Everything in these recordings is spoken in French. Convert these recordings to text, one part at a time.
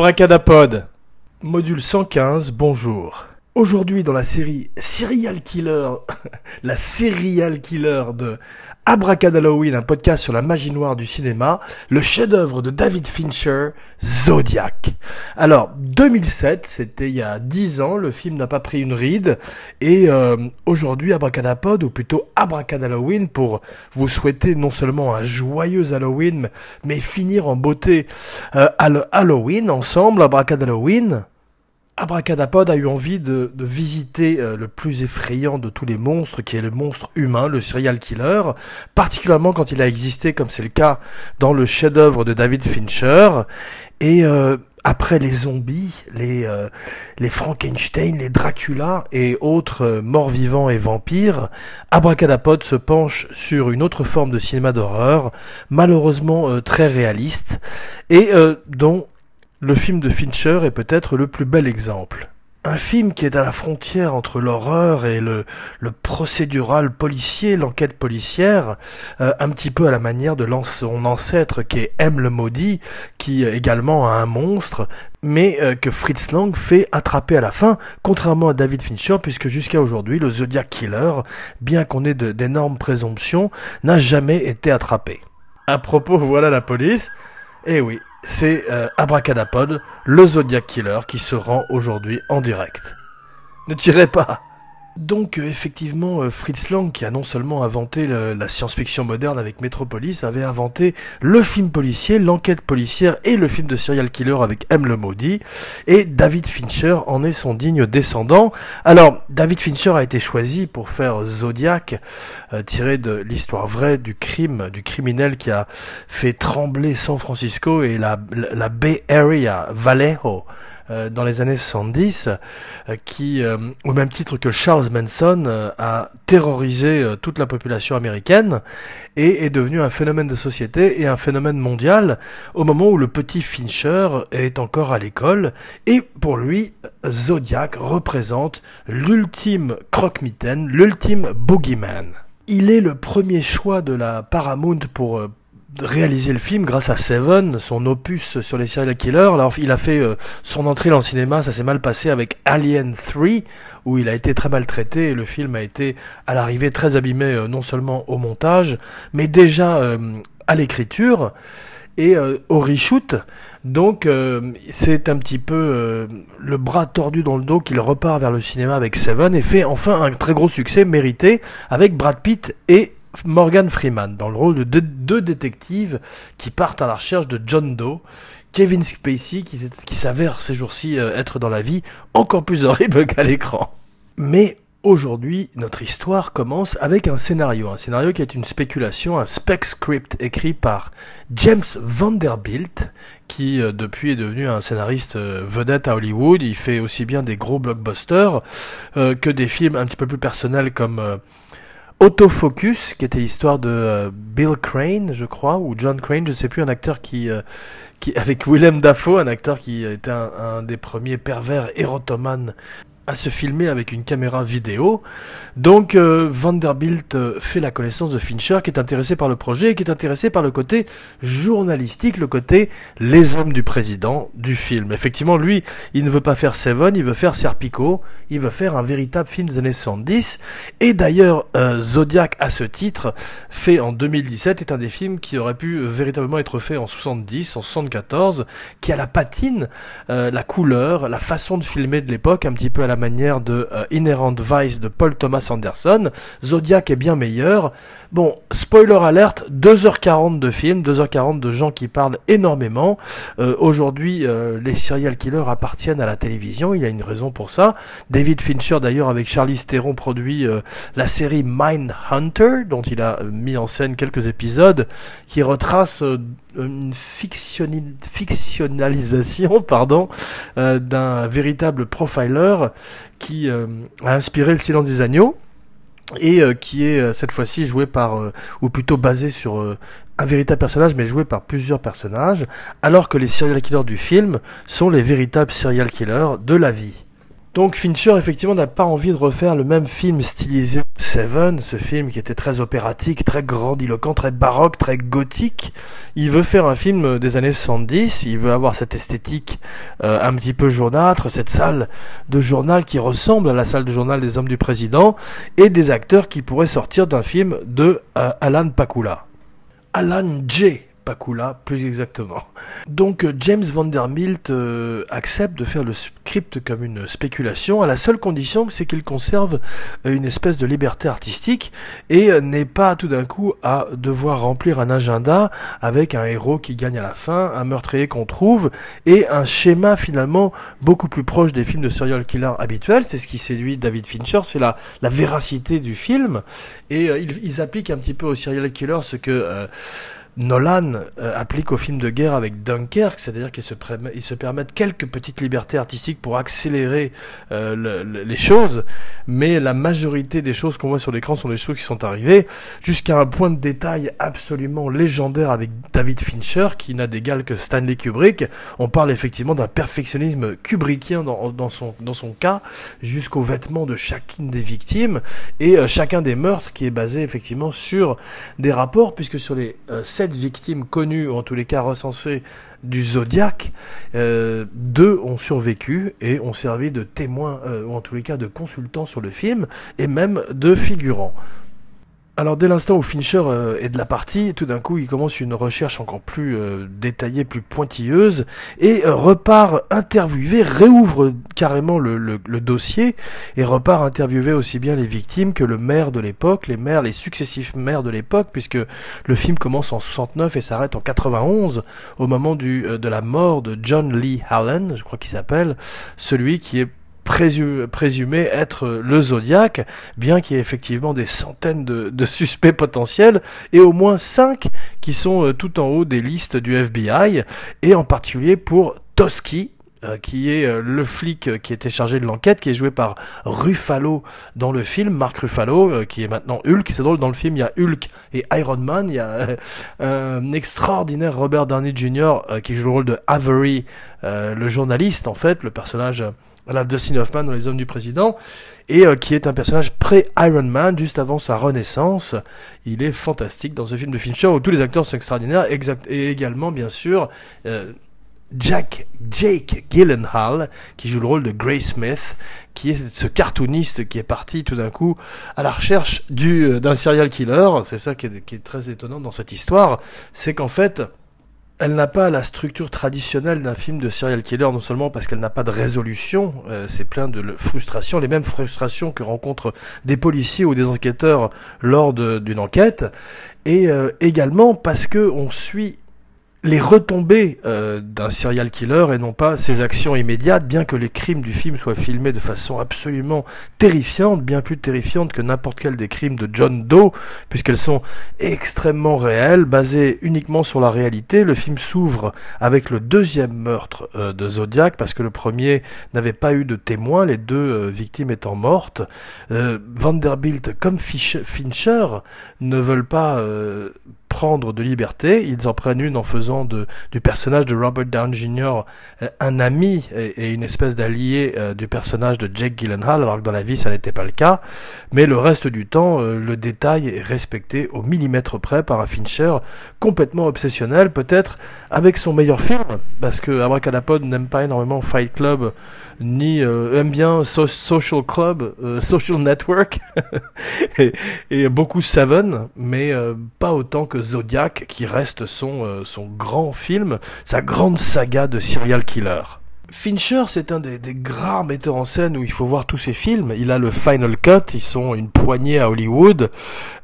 Abracadapod. Module 115, bonjour. Aujourd'hui dans la série Serial Killer, la Serial Killer de Abracadalloween, un podcast sur la magie noire du cinéma, le chef-d'œuvre de David Fincher, Zodiac. Alors, 2007, c'était il y a 10 ans, le film n'a pas pris une ride, et euh, aujourd'hui, Abracadapod, ou plutôt Abracadalloween, pour vous souhaiter non seulement un joyeux Halloween, mais finir en beauté euh, Halloween ensemble, Abracadalloween. Abracadapod a eu envie de, visiter euh, le plus effrayant de tous les monstres, qui est le monstre humain, le serial killer, particulièrement quand il a existé, comme c'est le cas dans le chef-d'œuvre de David Fincher. Et euh, après les zombies, les, euh, Frankenstein, les Dracula et autres morts vivants et vampires, Abracadapod se penche sur une autre forme de cinéma d'horreur, malheureusement très réaliste, et dont le film de Fincher est peut-être le plus bel exemple. Un film qui est à la frontière entre l'horreur et le, procédural policier, l'enquête policière, euh, un petit peu à la manière de son ancêtre qui est M le maudit, qui également a un monstre, mais euh, que Fritz Lang fait attraper à la fin, contrairement à David Fincher, puisque jusqu'à aujourd'hui, le Zodiac Killer, bien qu'on ait d'énormes présomptions, n'a jamais été attrapé. À propos, voilà la police. Eh oui, c'est euh, Abracadapod, le Zodiac Killer, qui se rend aujourd'hui en direct. Ne tirez pas donc euh, effectivement, euh, Fritz Lang, qui a non seulement inventé la science-fiction moderne avec Metropolis, avait inventé le film policier, l'enquête policière et le film de serial killer avec M. Le maudit, et David Fincher en est son digne descendant. Alors, David Fincher a été choisi pour faire Zodiac, euh, tiré de l'histoire vraie du crime, du criminel qui a fait trembler San Francisco et la, la Bay Area, Vallejo, euh, dans les années 70, euh, qui, euh, au même titre que Charles Manson, a terrorisé toute la population américaine et est devenu un phénomène de société et un phénomène mondial au moment où le petit Fincher est encore à l'école. Et pour lui, Zodiac représente l'ultime croque-mitaine, l'ultime boogeyman. Il est le premier choix de la Paramount pour réaliser le film grâce à Seven, son opus sur les serial killers. Alors, il a fait euh, son entrée dans le cinéma, ça s'est mal passé avec Alien 3, où il a été très maltraité et le film a été à l'arrivée très abîmé euh, non seulement au montage, mais déjà euh, à l'écriture et au reshoot. Donc c'est un petit peu le bras tordu dans le dos qu'il repart vers le cinéma avec Seven et fait enfin un très gros succès mérité avec Brad Pitt et Morgan Freeman dans le rôle de deux, détectives qui partent à la recherche de John Doe, Kevin Spacey qui, s'avère ces jours-ci euh, être dans la vie encore plus horrible qu'à l'écran. Mais aujourd'hui, notre histoire commence avec un scénario, un scénario qui est une spéculation, un spec script écrit par James Vanderbilt, qui euh, depuis est devenu un scénariste euh, vedette à Hollywood. Il fait aussi bien des gros blockbusters que des films un petit peu plus personnels comme Autofocus, qui était l'histoire de euh, Bill Crane, je crois, ou John Crane, je sais plus, un acteur qui, euh, qui avec Willem Dafoe, un acteur qui était un, des premiers pervers érotomanes se filmer avec une caméra vidéo. Donc euh, Vanderbilt euh, fait la connaissance de Fincher qui est intéressé par le projet et qui est intéressé par le côté journalistique, le côté les hommes du président du film. Effectivement, lui, il ne veut pas faire Seven, il veut faire Serpico, il veut faire un véritable film des années 70. Et d'ailleurs, euh, Zodiac à ce titre, fait en 2017, est un des films qui aurait pu véritablement être fait en 70, en 74, qui a la patine, la couleur, la façon de filmer de l'époque, un petit peu à la manière de euh, Inherent Vice de Paul Thomas Anderson. Zodiac est bien meilleur. Bon, spoiler alert, 2h40 de film, 2h40 de gens qui parlent énormément. Euh, aujourd'hui, euh, les serial killers appartiennent à la télévision, il y a une raison pour ça. David Fincher d'ailleurs avec Charlie Theron produit la série Mindhunter, dont il a mis en scène quelques épisodes, qui retrace une fictionnalisation pardon, d'un véritable profiler qui euh, a inspiré Le Silence des Agneaux et euh, qui est euh, cette fois-ci joué par, ou plutôt basé sur un véritable personnage, mais joué par plusieurs personnages, alors que les serial killers du film sont les véritables serial killers de la vie. Donc Fincher effectivement n'a pas envie de refaire le même film stylisé Seven, ce film qui était très opératique, très grandiloquent, très baroque, très gothique. Il veut faire un film des années 70, il veut avoir cette esthétique euh, un petit peu jaunâtre, cette salle de journal qui ressemble à la salle de journal des hommes du président, et des acteurs qui pourraient sortir d'un film de euh, Alan Pakula. Alan J. Pakula, plus exactement. Donc euh, James Vanderbilt euh, accepte de faire le script comme une spéculation, à la seule condition c'est qu'il conserve euh, une espèce de liberté artistique et n'est pas tout d'un coup à devoir remplir un agenda avec un héros qui gagne à la fin, un meurtrier qu'on trouve et un schéma finalement beaucoup plus proche des films de serial killer habituels. C'est ce qui séduit David Fincher, c'est la, véracité du film et ils, appliquent un petit peu au serial killer ce que Nolan euh, applique au film de guerre avec Dunkerque, c'est-à-dire qu'il se, se permettent quelques petites libertés artistiques pour accélérer euh, les choses, mais la majorité des choses qu'on voit sur l'écran sont des choses qui sont arrivées, jusqu'à un point de détail absolument légendaire avec David Fincher, qui n'a d'égal que Stanley Kubrick. On parle effectivement d'un perfectionnisme kubrickien dans, dans, son, dans son cas, jusqu'aux vêtements de chacune des victimes, et euh, chacun des meurtres qui est basé effectivement sur des rapports, puisque sur les victimes connues, ou en tous les cas recensées du Zodiac, euh, deux ont survécu et ont servi de témoins, euh, ou en tous les cas de consultants sur le film, et même de figurants. Alors dès l'instant où Fincher euh, est de la partie, tout d'un coup il commence une recherche encore plus euh, détaillée, plus pointilleuse, et euh, repart interviewer, réouvre carrément le, le, dossier, et repart interviewer aussi bien les victimes que le maire de l'époque, les maires, les successifs maires de l'époque, puisque le film commence en 69 et s'arrête en 91, au moment du, de la mort de John Lee Allen, je crois qu'il s'appelle, celui qui est présumé être le Zodiac, bien qu'il y ait effectivement des centaines de, suspects potentiels, et au moins cinq qui sont euh, tout en haut des listes du FBI, et en particulier pour Toski, euh, qui est euh, le flic qui était chargé de l'enquête, qui est joué par Ruffalo dans le film, Mark Ruffalo, qui est maintenant Hulk. C'est drôle, dans le film, il y a Hulk et Iron Man. Il y a un extraordinaire Robert Downey Jr. qui joue le rôle de Avery, le journaliste, en fait, le personnage la Dustin Hoffman dans Les Hommes du Président, et euh, qui est un personnage pré-Iron Man, juste avant sa renaissance. Il est fantastique dans ce film de Fincher où tous les acteurs sont extraordinaires, exact, et également, bien sûr, euh, Jack, Jake Gyllenhaal, qui joue le rôle de Gray Smith, qui est ce cartooniste qui est parti tout d'un coup à la recherche du, euh, d'un serial killer. C'est ça qui est très étonnant dans cette histoire, c'est qu'en fait, elle n'a pas la structure traditionnelle d'un film de serial killer, non seulement parce qu'elle n'a pas de résolution, euh, c'est plein de frustrations, les mêmes frustrations que rencontrent des policiers ou des enquêteurs lors d'une enquête, et euh, également parce que on suit les retombées euh, d'un serial killer et non pas ses actions immédiates, bien que les crimes du film soient filmés de façon absolument terrifiante, bien plus terrifiante que n'importe quel des crimes de John Doe, puisqu'elles sont extrêmement réelles, basées uniquement sur la réalité. Le film s'ouvre avec le deuxième meurtre euh, de Zodiac, parce que le premier n'avait pas eu de témoins, les deux euh, victimes étant mortes. Vanderbilt comme Fincher ne veulent pas prendre de liberté. Ils en prennent une en faisant du personnage de Robert Downey Jr. Euh, un ami et, une espèce d'allié euh, du personnage de Jake Gyllenhaal, alors que dans la vie ça n'était pas le cas. Mais le reste du temps, euh, le détail est respecté au millimètre près par un Fincher complètement obsessionnel, peut-être avec son meilleur film, parce que Abracadapod n'aime pas énormément Fight Club ni euh, aime bien Social Club, euh, Social Network et, beaucoup Seven, mais euh, pas autant que Zodiac qui reste son, son grand film, sa grande saga de serial killer. Fincher, c'est un des, grands metteurs en scène où il faut voir tous ses films. Il a le Final Cut, ils sont une poignée à Hollywood.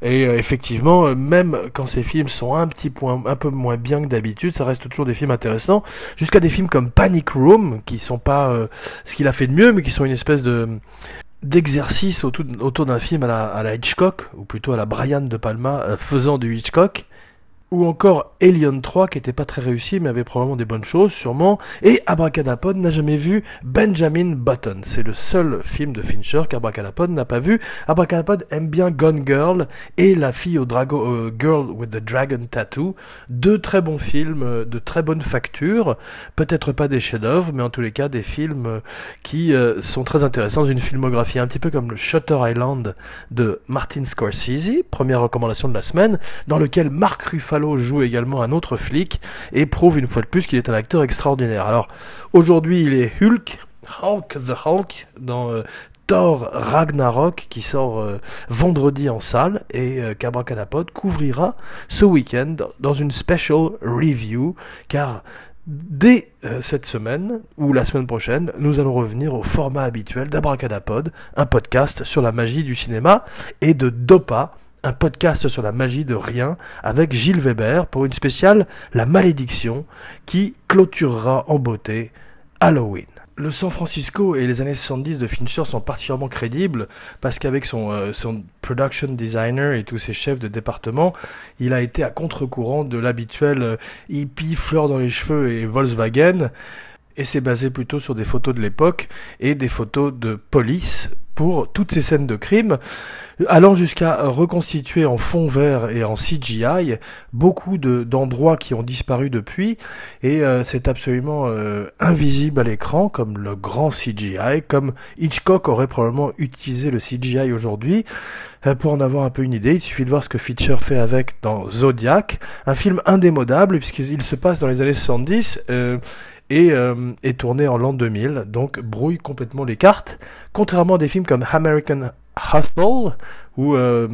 Et euh, effectivement, euh, même quand ses films sont un petit point, un peu moins bien que d'habitude, ça reste toujours des films intéressants. Jusqu'à des films comme Panic Room, qui sont pas euh, ce qu'il a fait de mieux, mais qui sont une espèce de d'exercice autour, d'un film à la, Hitchcock, ou plutôt à la Brian de Palma, faisant du Hitchcock. Ou encore Alien 3 qui était pas très réussi mais avait probablement des bonnes choses sûrement. Et Abracadapod n'a jamais vu Benjamin Button. C'est le seul film de Fincher qu'Abracadapod n'a pas vu. Abracadapod aime bien Gone Girl et La fille au dragon euh, Girl with the Dragon Tattoo. Deux très bons films euh, de très bonne facture peut-être pas des chefs-d'œuvre mais en tous les cas des films euh, qui sont très intéressants. Une filmographie un petit peu comme le Shutter Island de Martin Scorsese. Première recommandation de la semaine dans lequel Mark Ruffalo joue également un autre flic et prouve une fois de plus qu'il est un acteur extraordinaire. Alors aujourd'hui il est Hulk, Hulk the Hulk dans euh, Thor Ragnarok qui sort euh, vendredi en salle et euh, couvrira ce week-end dans une special review car Dès euh, cette semaine ou la semaine prochaine, nous allons revenir au format habituel d'Abracadapod, un podcast sur la magie du cinéma et de Dopa, un podcast sur la magie de rien avec Gilles Weber pour une spéciale La malédiction qui clôturera en beauté Halloween. Le San Francisco et les années 70 de Fincher sont particulièrement crédibles parce qu'avec son, euh, son production designer et tous ses chefs de département, il a été à contre-courant de l'habituel euh, hippie, fleur dans les cheveux et Volkswagen et c'est basé plutôt sur des photos de l'époque et des photos de police pour toutes ces scènes de crime, allant jusqu'à reconstituer en fond vert et en CGI beaucoup d'endroits qui ont disparu depuis, et euh, c'est absolument euh, invisible à l'écran, comme le grand CGI, comme Hitchcock aurait probablement utilisé le CGI aujourd'hui. Euh, pour en avoir un peu une idée, il suffit de voir ce que Fincher fait avec dans Zodiac, un film indémodable puisqu'il se passe dans les années 70 et euh, est tourné en l'an 2000, donc brouille complètement les cartes, contrairement à des films comme American Hustle, où euh,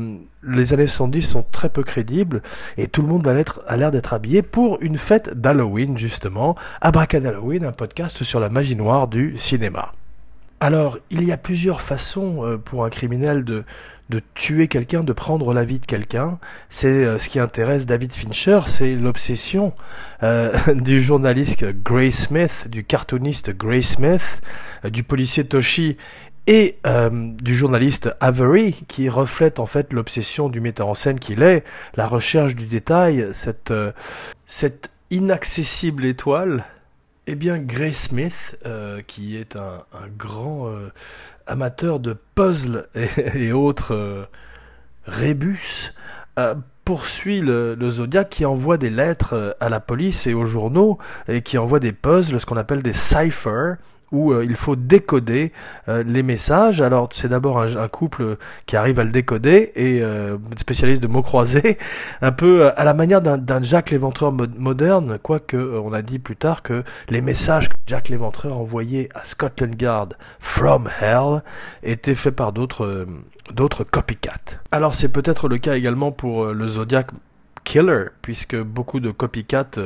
les années 70 sont très peu crédibles, et tout le monde a l'air d'être habillé pour une fête d'Halloween, justement, Abracad Halloween, un podcast sur la magie noire du cinéma. Alors, il y a plusieurs façons euh, pour un criminel de, de tuer quelqu'un, de prendre la vie de quelqu'un. C'est euh, ce qui intéresse David Fincher, c'est l'obsession euh, du journaliste Gray Smith, du cartooniste Gray Smith, euh, du policier Toshi et du journaliste Avery, qui reflète en fait l'obsession du metteur en scène qu'il est, la recherche du détail, cette, inaccessible étoile. Eh bien, Gray Smith, qui est un grand amateur de puzzles et, autres euh, rébus, euh, poursuit le, le, Zodiac qui envoie des lettres euh, à la police et aux journaux et qui envoie des puzzles, ce qu'on appelle des ciphers, où euh, il faut décoder euh, les messages. Alors c'est d'abord un, couple qui arrive à le décoder et euh, spécialiste de mots croisés, un peu à la manière d'un Jack l'Éventreur moderne, quoique on a dit plus tard que les messages que Jack l'Éventreur envoyait à Scotland Yard from Hell étaient faits par d'autres d'autres copycats. Alors c'est peut-être le cas également pour le Zodiac Killer, puisque beaucoup de copycats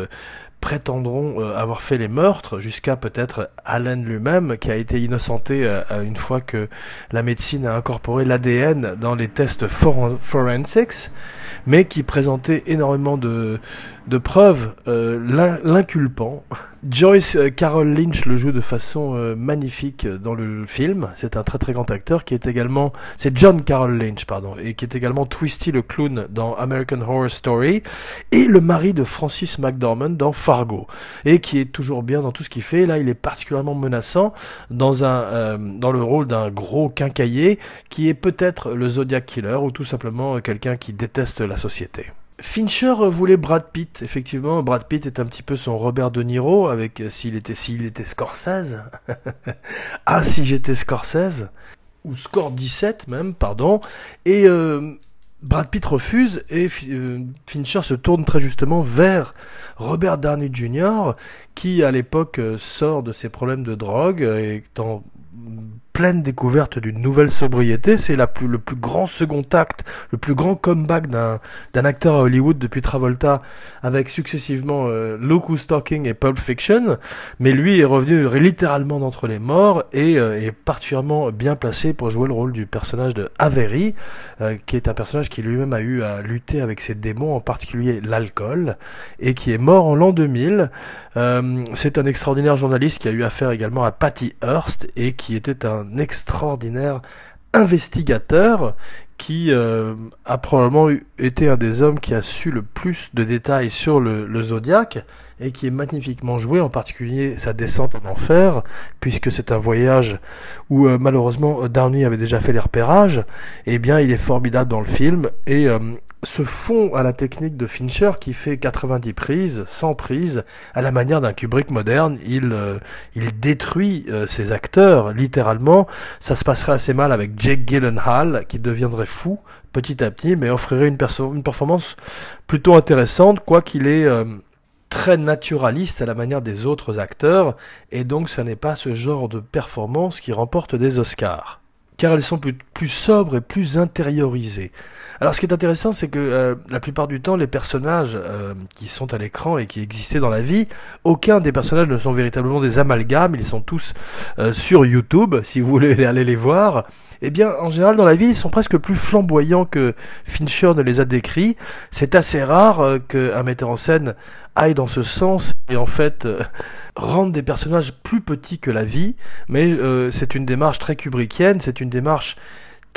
prétendront euh, avoir fait les meurtres, jusqu'à peut-être Allen lui-même, qui a été innocenté euh, une fois que la médecine a incorporé l'ADN dans les tests forensics, mais qui présentait énormément de, de preuves euh, l'inculpant. Joyce euh, Carol Lynch le joue de façon euh, magnifique dans le film. C'est un très très grand acteur qui est également, c'est John Carol Lynch pardon, et qui est également Twisty le clown dans American Horror Story et le mari de Francis McDormand dans Fargo et qui est toujours bien dans tout ce qu'il fait. Là, il est particulièrement menaçant dans un dans le rôle d'un gros quincailler qui est peut-être le Zodiac Killer ou tout simplement quelqu'un qui déteste la société. Fincher voulait Brad Pitt, effectivement. Brad Pitt est un petit peu son Robert De Niro, avec euh, s'il était s'il était Scorsese. ah, si j'étais Scorsese ou Score 17 même, pardon. Et euh, Brad Pitt refuse et euh, Fincher se tourne très justement vers Robert Downey Jr. qui à l'époque sort de ses problèmes de drogue et en pleine découverte d'une nouvelle sobriété. C'est plus, le plus grand second acte, le plus grand comeback d'un, d'un acteur à Hollywood depuis Travolta, avec successivement euh, Look Talking et Pulp Fiction. Mais lui est revenu littéralement d'entre les morts et euh, est particulièrement bien placé pour jouer le rôle du personnage de Avery, euh, qui est un personnage qui lui-même a eu à lutter avec ses démons, en particulier l'alcool, et qui est mort en l'an 2000. Euh, c'est un extraordinaire journaliste qui a eu affaire également à Patty Hearst et qui était un extraordinaire investigateur qui euh, a probablement été un des hommes qui a su le plus de détails sur le, le Zodiac et qui est magnifiquement joué, en particulier sa descente en enfer, puisque c'est un voyage où euh, malheureusement Downey avait déjà fait les repérages, et eh bien il est formidable dans le film, et euh, se fond à la technique de Fincher qui fait 90 prises, 100 prises, à la manière d'un Kubrick moderne, il, euh, il détruit ses acteurs, littéralement, ça se passerait assez mal avec Jake Gyllenhaal, qui deviendrait fou petit à petit, mais offrirait une, une performance plutôt intéressante, quoi qu'il ait très naturaliste à la manière des autres acteurs, et donc ce n'est pas ce genre de performance qui remporte des Oscars, car elles sont plus, plus sobres et plus intériorisées. Alors ce qui est intéressant, c'est que euh, la plupart du temps, les personnages euh, qui sont à l'écran et qui existaient dans la vie, aucun des personnages ne sont véritablement des amalgames, ils sont tous euh, sur YouTube, si vous voulez aller les voir. Eh bien, en général, dans la vie, ils sont presque plus flamboyants que Fincher ne les a décrits. C'est assez rare qu'un metteur en scène aille dans ce sens et en fait rendre des personnages plus petits que la vie, mais c'est une démarche très kubrickienne, c'est une démarche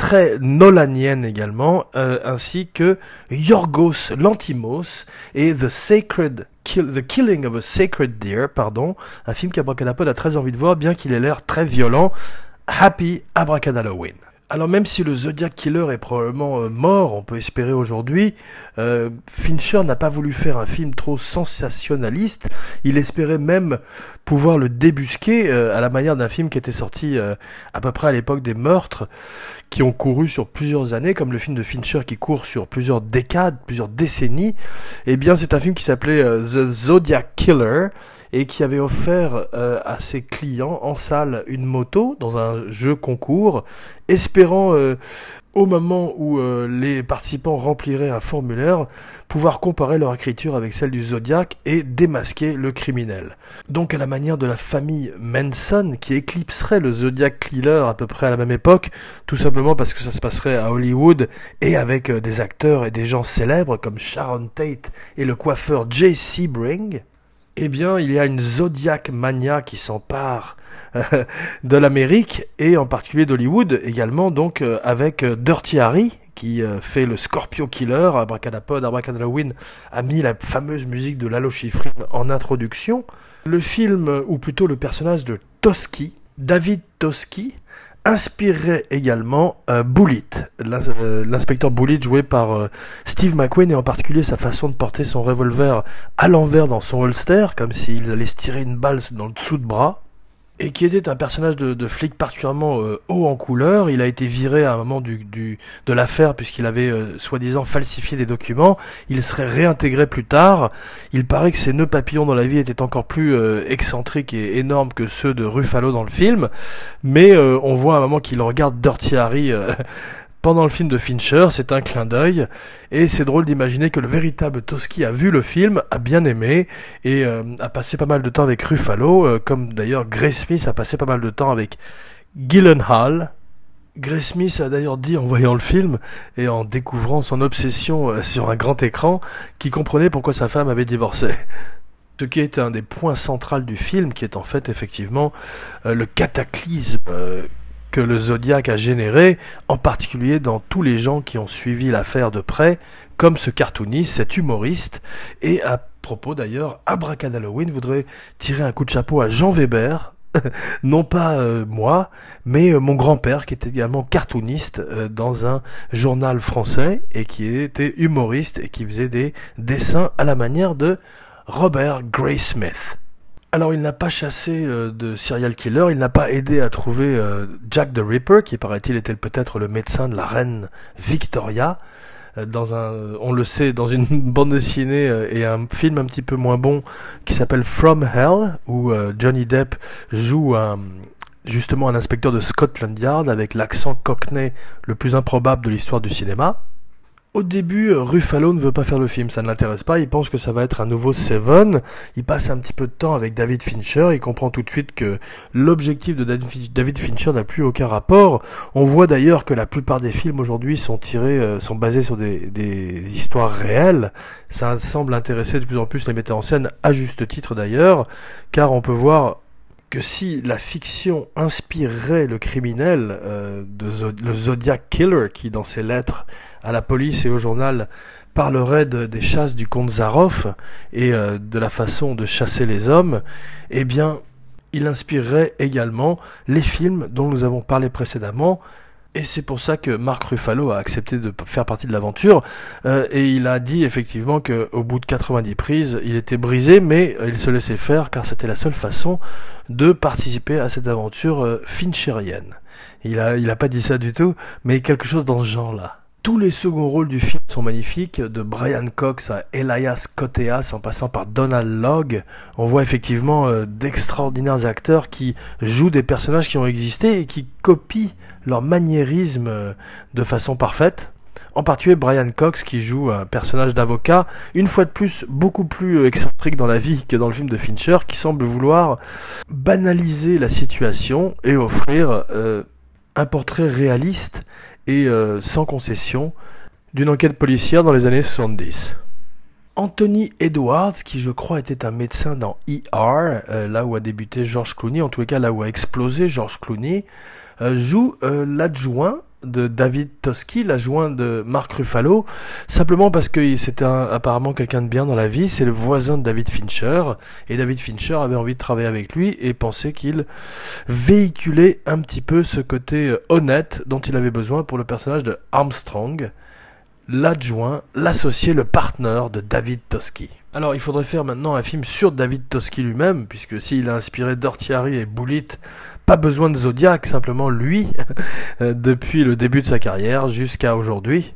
très nolanienne également, euh, ainsi que Yorgos Lantimos et The Sacred The Killing of a Sacred Deer, pardon, un film qu'Abracadapod a très envie de voir, bien qu'il ait l'air très violent. Happy Abracadalloween. Alors même si le Zodiac Killer est probablement euh, mort, on peut espérer aujourd'hui, euh, Fincher n'a pas voulu faire un film trop sensationnaliste. Il espérait même pouvoir le débusquer euh, à la manière d'un film qui était sorti à peu près à l'époque des meurtres, qui ont couru sur plusieurs années, comme le film de Fincher qui court sur plusieurs décades, plusieurs décennies. Eh bien c'est un film qui s'appelait The Zodiac Killer et qui avait offert euh, à ses clients en salle une moto dans un jeu concours, espérant euh, au moment où euh, les participants rempliraient un formulaire, pouvoir comparer leur écriture avec celle du Zodiac et démasquer le criminel. Donc à la manière de la famille Manson qui éclipserait le Zodiac Killer à peu près à la même époque, tout simplement parce que ça se passerait à Hollywood et avec des acteurs et des gens célèbres comme Sharon Tate et le coiffeur Jay Sebring. Eh bien, il y a une Zodiac mania qui s'empare euh, de l'Amérique et en particulier d'Hollywood également, donc euh, avec euh, Dirty Harry qui fait le Scorpio Killer, Abracadapod, Abracadalloween a mis la fameuse musique de Lalo Schifrin en introduction. Le film, ou plutôt le personnage de Toski, David Toski, inspirerait également euh, Bullitt, euh, l'inspecteur Bullitt joué par euh, Steve McQueen et en particulier sa façon de porter son revolver à l'envers dans son holster, comme s'il allait se tirer une balle dans le dessous de bras et qui était un personnage de, flic particulièrement euh, haut en couleur. Il a été viré à un moment du, du de l'affaire puisqu'il avait euh, soi-disant falsifié des documents. Il serait réintégré plus tard. Il paraît que ses nœuds papillons dans la vie étaient encore plus euh, excentriques et énormes que ceux de Ruffalo dans le film. Mais on voit à un moment qu'il regarde Dirty Harry pendant le film de Fincher, c'est un clin d'œil, et c'est drôle d'imaginer que le véritable Toski a vu le film, a bien aimé, et euh, a passé pas mal de temps avec Ruffalo, euh, comme d'ailleurs Grace Smith a passé pas mal de temps avec Gyllenhaal. Grace Smith a d'ailleurs dit en voyant le film et en découvrant son obsession euh, sur un grand écran qu'il comprenait pourquoi sa femme avait divorcé. Ce qui est un des points centraux du film, qui est en fait effectivement le cataclysme que le Zodiac a généré, en particulier dans tous les gens qui ont suivi l'affaire de près, comme ce cartooniste, cet humoriste, et à propos d'ailleurs, Halloween voudrait tirer un coup de chapeau à Jean Weber, non pas euh, moi, mais euh, mon grand-père qui était également cartooniste euh, dans un journal français et qui était humoriste et qui faisait des dessins à la manière de Robert Gray Smith. Alors il n'a pas chassé euh, de serial killer, il n'a pas aidé à trouver euh, Jack the Ripper, qui paraît-il était peut-être le médecin de la reine Victoria, euh, dans un, on le sait, dans une bande dessinée et un film un petit peu moins bon qui s'appelle From Hell, où Johnny Depp joue un, justement un inspecteur de Scotland Yard avec l'accent cockney le plus improbable de l'histoire du cinéma. Au début, euh, Ruffalo ne veut pas faire le film, ça ne l'intéresse pas, il pense que ça va être un nouveau Seven, il passe un petit peu de temps avec David Fincher, il comprend tout de suite que l'objectif de David Fincher n'a plus aucun rapport. On voit d'ailleurs que la plupart des films aujourd'hui sont tirés, euh, sont basés sur des, histoires réelles. Ça semble intéresser de plus en plus les metteurs en scène, à juste titre d'ailleurs, car on peut voir que si la fiction inspirerait le criminel, euh, le Zodiac Killer, qui dans ses lettres à la police et au journal parlerait des chasses du comte Zaroff et euh, de la façon de chasser les hommes, eh bien, il inspirerait également les films dont nous avons parlé précédemment, et c'est pour ça que Marc Ruffalo a accepté de faire partie de l'aventure. Euh, et il a dit effectivement qu'au bout de 90 prises, il était brisé, mais il se laissait faire car c'était la seule façon de participer à cette aventure euh, fincherienne. Il a, il a pas dit ça du tout, mais quelque chose dans ce genre-là. Tous les seconds rôles du film sont magnifiques, de Brian Cox à Elias Koteas en passant par Donald Logg. On voit effectivement euh, d'extraordinaires acteurs qui jouent des personnages qui ont existé et qui copient leur maniérisme euh, de façon parfaite. En particulier Brian Cox qui joue un personnage d'avocat, une fois de plus beaucoup plus euh, excentrique dans la vie que dans le film de Fincher, qui semble vouloir banaliser la situation et offrir un portrait réaliste euh, sans concession d'une enquête policière dans les années 70. Anthony Edwards, qui je crois était un médecin dans ER, euh, là où a débuté George Clooney, en tous les cas là où a explosé George Clooney, euh, joue l'adjoint de David Toski, l'adjoint de Mark Ruffalo, simplement parce que c'était apparemment quelqu'un de bien dans la vie, c'est le voisin de David Fincher, et David Fincher avait envie de travailler avec lui et pensait qu'il véhiculait un petit peu ce côté euh, honnête dont il avait besoin pour le personnage de Armstrong, l'adjoint, l'associé, le partenaire de David Toski. Alors il faudrait faire maintenant un film sur David Toski lui-même, puisque s'il a inspiré Dortiari et Bullitt pas besoin de Zodiac, simplement lui, depuis le début de sa carrière jusqu'à aujourd'hui,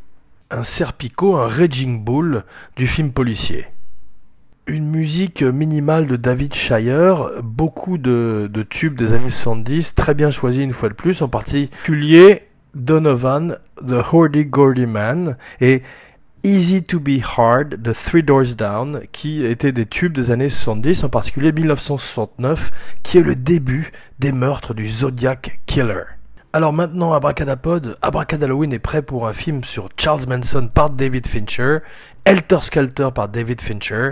un Serpico, un Raging Bull du film policier. Une musique minimale de David Shire, beaucoup de, de tubes des années 70, très bien choisis une fois de plus, en particulier Donovan, The Hordy Gordy Man, et Easy to Be Hard de Three Doors Down, qui était des tubes des années 70, en particulier 1969, qui est le début des meurtres du Zodiac Killer. Alors maintenant, Abracadapod, Abracadalloween est prêt pour un film sur Charles Manson par David Fincher, Helter Skelter par David Fincher,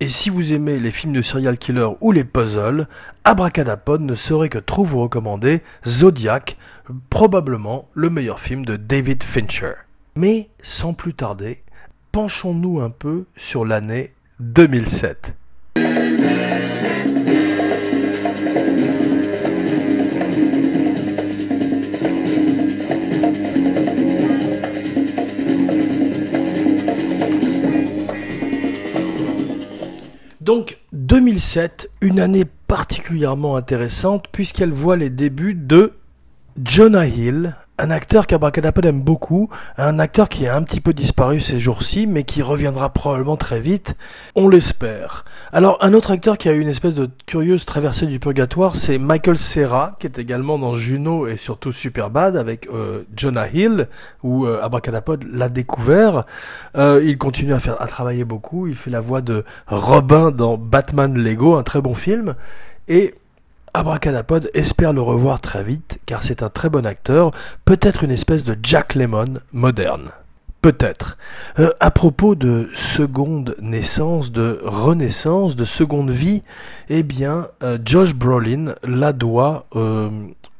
et si vous aimez les films de serial killer ou les puzzles, Abracadapod ne saurait que trop vous recommander Zodiac, probablement le meilleur film de David Fincher. Mais sans plus tarder, penchons-nous un peu sur l'année 2007. Donc 2007, une année particulièrement intéressante puisqu'elle voit les débuts de Jonah Hill, un acteur qu'Abracadapod aime beaucoup, un acteur qui a un petit peu disparu ces jours-ci, mais qui reviendra probablement très vite, on l'espère. Alors, un autre acteur qui a eu une espèce de curieuse traversée du purgatoire, c'est Michael Serra, qui est également dans Juno et surtout Superbad avec euh, Jonah Hill, où euh, Abracadapod l'a découvert. Euh, il continue à faire, à travailler beaucoup. Il fait la voix de Robin dans Batman Lego, un très bon film. Et Abracadapod espère le revoir très vite car c'est un très bon acteur, peut-être une espèce de Jack Lemmon moderne. Peut-être. Euh, à propos de seconde naissance, de renaissance, de seconde vie, eh bien, euh, Josh Brolin la doit euh,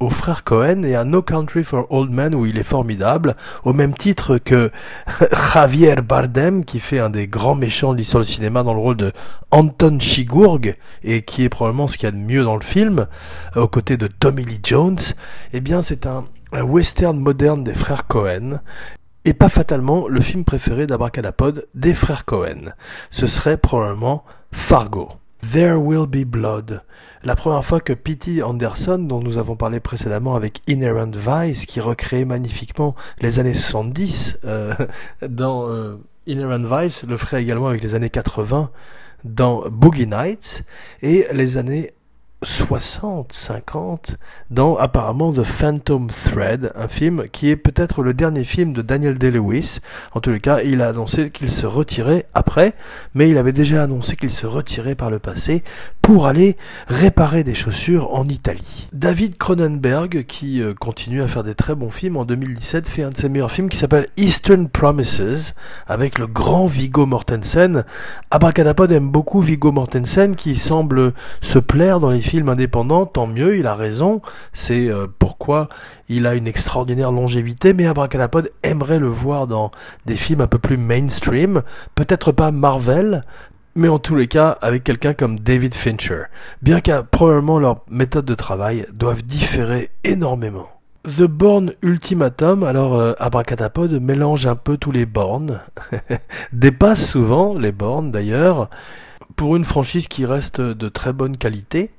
aux frères Cohen et à No Country for Old Men où il est formidable, au même titre que Javier Bardem qui fait un des grands méchants de l'histoire du cinéma dans le rôle de Anton Chigurh et qui est probablement ce qu'il y a de mieux dans le film, aux côtés de Tommy Lee Jones. Eh bien, c'est un, un western moderne des frères Cohen et pas fatalement le film préféré d'Abracadapod des frères Cohen. Ce serait probablement Fargo. There Will Be Blood. La première fois que P.T. Anderson, dont nous avons parlé précédemment avec Inherent Vice, qui recréait magnifiquement les années 70 euh, dans euh, Inherent Vice, le ferait également avec les années 80 dans Boogie Nights, et les années 60, 50 dans apparemment The Phantom Thread, un film qui est peut-être le dernier film de Daniel Day-Lewis. En tous les cas, il a annoncé qu'il se retirait après, mais il avait déjà annoncé qu'il se retirait par le passé pour aller réparer des chaussures en Italie. David Cronenberg, qui euh, continue à faire des très bons films, en 2017 fait un de ses meilleurs films qui s'appelle Eastern Promises, avec le grand Viggo Mortensen. Abracadapod aime beaucoup Viggo Mortensen, qui semble se plaire dans les films indépendants, tant mieux, il a raison. C'est euh, pourquoi il a une extraordinaire longévité, mais Abracadapod aimerait le voir dans des films un peu plus mainstream, peut-être pas Marvel, mais en tous les cas avec quelqu'un comme David Fincher, bien qu'à probablement leurs méthodes de travail doivent différer énormément. The Born Ultimatum, alors euh, Abracadapod mélange un peu tous les bornes, dépasse souvent les bornes d'ailleurs, pour une franchise qui reste de très bonne qualité,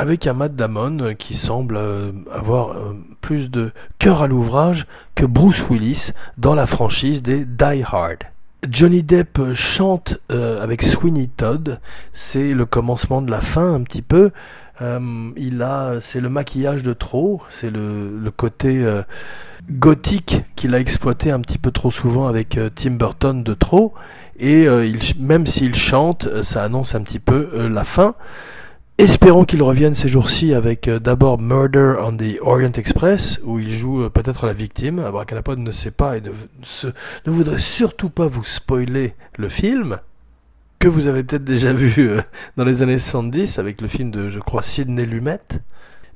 avec un Matt Damon qui semble euh, avoir euh, plus de cœur à l'ouvrage que Bruce Willis dans la franchise des Die Hard. Johnny Depp chante euh, avec Sweeney Todd, c'est le commencement de la fin un petit peu. il a, c'est le maquillage de trop, c'est le, côté gothique qu'il a exploité un petit peu trop souvent avec Tim Burton de trop. Et même s'il chante, ça annonce un petit peu la fin. Espérons qu'il revienne ces jours-ci avec euh, d'abord Murder on the Orient Express, où il joue euh, peut-être la victime. Abracadapod ne sait pas et ne, voudrait surtout pas vous spoiler le film, que vous avez peut-être déjà vu euh, dans les années 70 avec le film de, je crois, Sidney Lumet.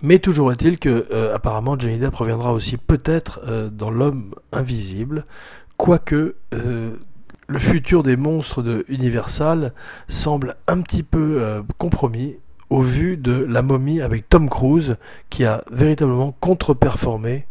Mais toujours est-il que, apparemment, Johnny Depp reviendra aussi peut-être dans L'homme invisible, quoique le futur des monstres de Universal semble un petit peu compromis au vu de La momie avec Tom Cruise qui a véritablement contre-performé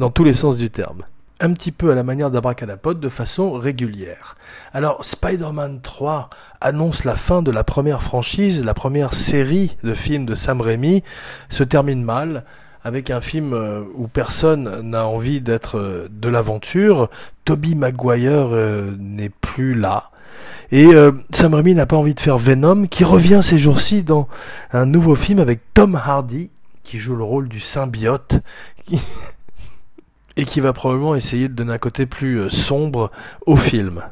dans tous les sens du terme. Un petit peu à la manière d'Abracadapod de façon régulière. Alors Spider-Man 3 annonce la fin de la première franchise, la première série de films de Sam Raimi se termine mal avec un film euh, où personne n'a envie d'être euh, de l'aventure. Toby Maguire euh, n'est plus là. Et euh, Sam Raimi n'a pas envie de faire Venom, qui revient ces jours-ci dans un nouveau film avec Tom Hardy, qui joue le rôle du symbiote, et qui va probablement essayer de donner un côté plus euh, sombre au film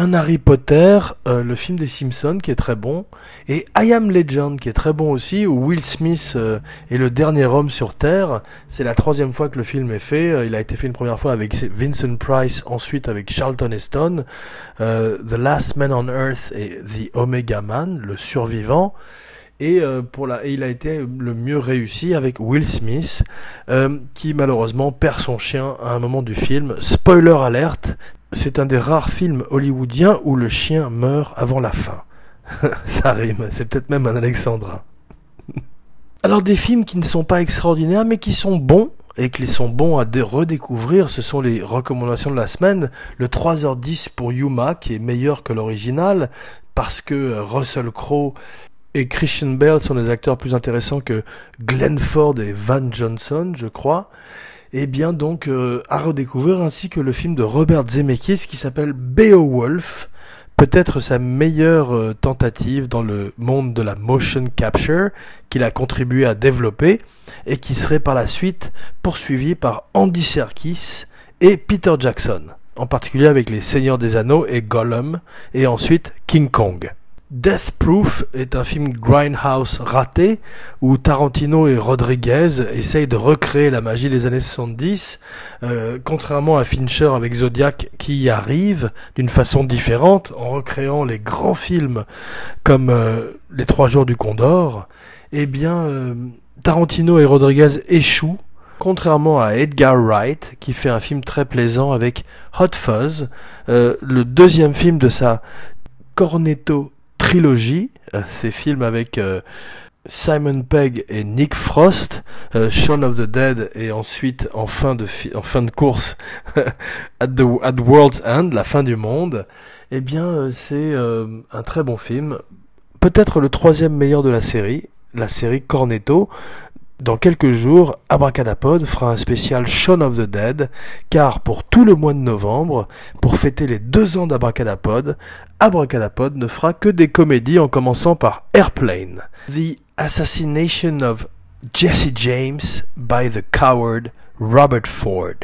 un Harry Potter, euh, le film des Simpsons qui est très bon, et I Am Legend qui est très bon aussi, où Will Smith euh, est le dernier homme sur Terre. C'est la troisième fois que le film est fait. Euh, il a été fait une première fois avec Vincent Price, ensuite avec Charlton Heston. The Last Man on Earth et The Omega Man, le survivant. Et, pour la, il a été le mieux réussi avec Will Smith, qui malheureusement perd son chien à un moment du film. Spoiler alerte, c'est un des rares films hollywoodiens où le chien meurt avant la fin. Ça rime, c'est peut-être même un alexandrin. Alors des films qui ne sont pas extraordinaires mais qui sont bons et qui sont bons à redécouvrir, ce sont les recommandations de la semaine. Le 3h10 pour Yuma qui est meilleur que l'original parce que Russell Crowe et Christian Bale sont des acteurs plus intéressants que Glenn Ford et Van Johnson, je crois et eh bien donc euh, à redécouvrir ainsi que le film de Robert Zemeckis qui s'appelle Beowulf, peut-être sa meilleure euh, tentative dans le monde de la motion capture qu'il a contribué à développer et qui serait par la suite poursuivi par Andy Serkis et Peter Jackson, en particulier avec Les Seigneurs des Anneaux et Gollum et ensuite King Kong. Death Proof est un film Grindhouse raté où Tarantino et Rodriguez essayent de recréer la magie des années 70, euh, contrairement à Fincher avec Zodiac qui y arrive d'une façon différente en recréant les grands films comme euh, Les Trois Jours du Condor. Eh bien, euh, Tarantino et Rodriguez échouent contrairement à Edgar Wright, qui fait un film très plaisant avec Hot Fuzz, le deuxième film de sa Cornetto trilogie, euh, ces films avec euh, Simon Pegg et Nick Frost, euh, Shaun of the Dead et ensuite en fin de, en fin de course at, the, at World's End, la fin du monde, eh bien c'est un très bon film, peut-être le troisième meilleur de la série, la série Cornetto, dans quelques jours, Abracadapod fera un spécial Shaun of the Dead, car pour tout le mois de novembre, pour fêter les deux ans d'Abracadapod, Abracadapod ne fera que des comédies en commençant par Airplane. The Assassination of Jesse James by the Coward Robert Ford.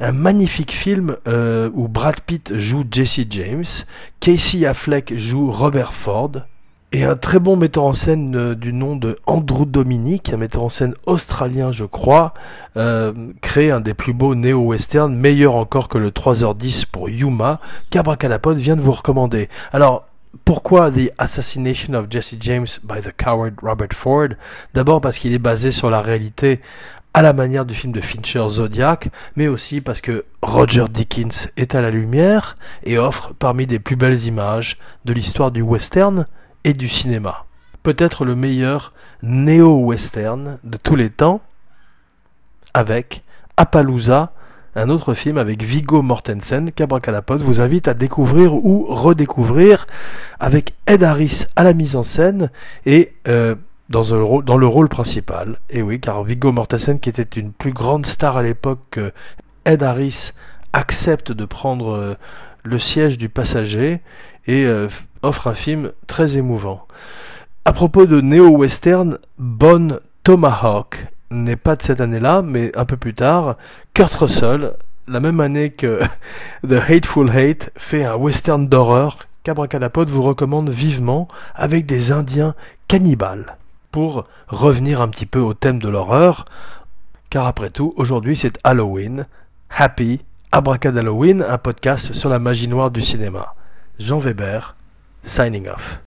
Un magnifique film euh, où Brad Pitt joue Jesse James, Casey Affleck joue Robert Ford, et un très bon metteur en scène euh, du nom de Andrew Dominic, un metteur en scène australien je crois, euh, crée un des plus beaux néo-westerns, meilleur encore que le 3h10 pour Yuma, qu'Abracadapod vient de vous recommander. Alors, pourquoi The Assassination of Jesse James by the Coward Robert Ford? D'abord parce qu'il est basé sur la réalité à la manière du film de Fincher Zodiac, mais aussi parce que Roger Dickens est à la lumière et offre parmi les plus belles images de l'histoire du western et du cinéma. Peut-être le meilleur néo-western de tous les temps, avec Appaloosa, un autre film avec Vigo Mortensen qu'Abracadapod vous invite à découvrir ou redécouvrir avec Ed Harris à la mise en scène et euh, dans, le rôle, principal. Et oui, car Vigo Mortensen, qui était une plus grande star à l'époque Ed Harris, accepte de prendre euh, le siège du passager et euh, offre un film très émouvant. À propos de néo-western, Bon Tomahawk n'est pas de cette année-là, mais un peu plus tard, Kurt Russell, la même année que The Hateful Hate, fait un western d'horreur qu'Abracadapod vous recommande vivement avec des Indiens cannibales. Pour revenir un petit peu au thème de l'horreur, car après tout, aujourd'hui c'est Halloween. Happy Abracadalloween, un podcast sur la magie noire du cinéma. Jean Weber, signing off.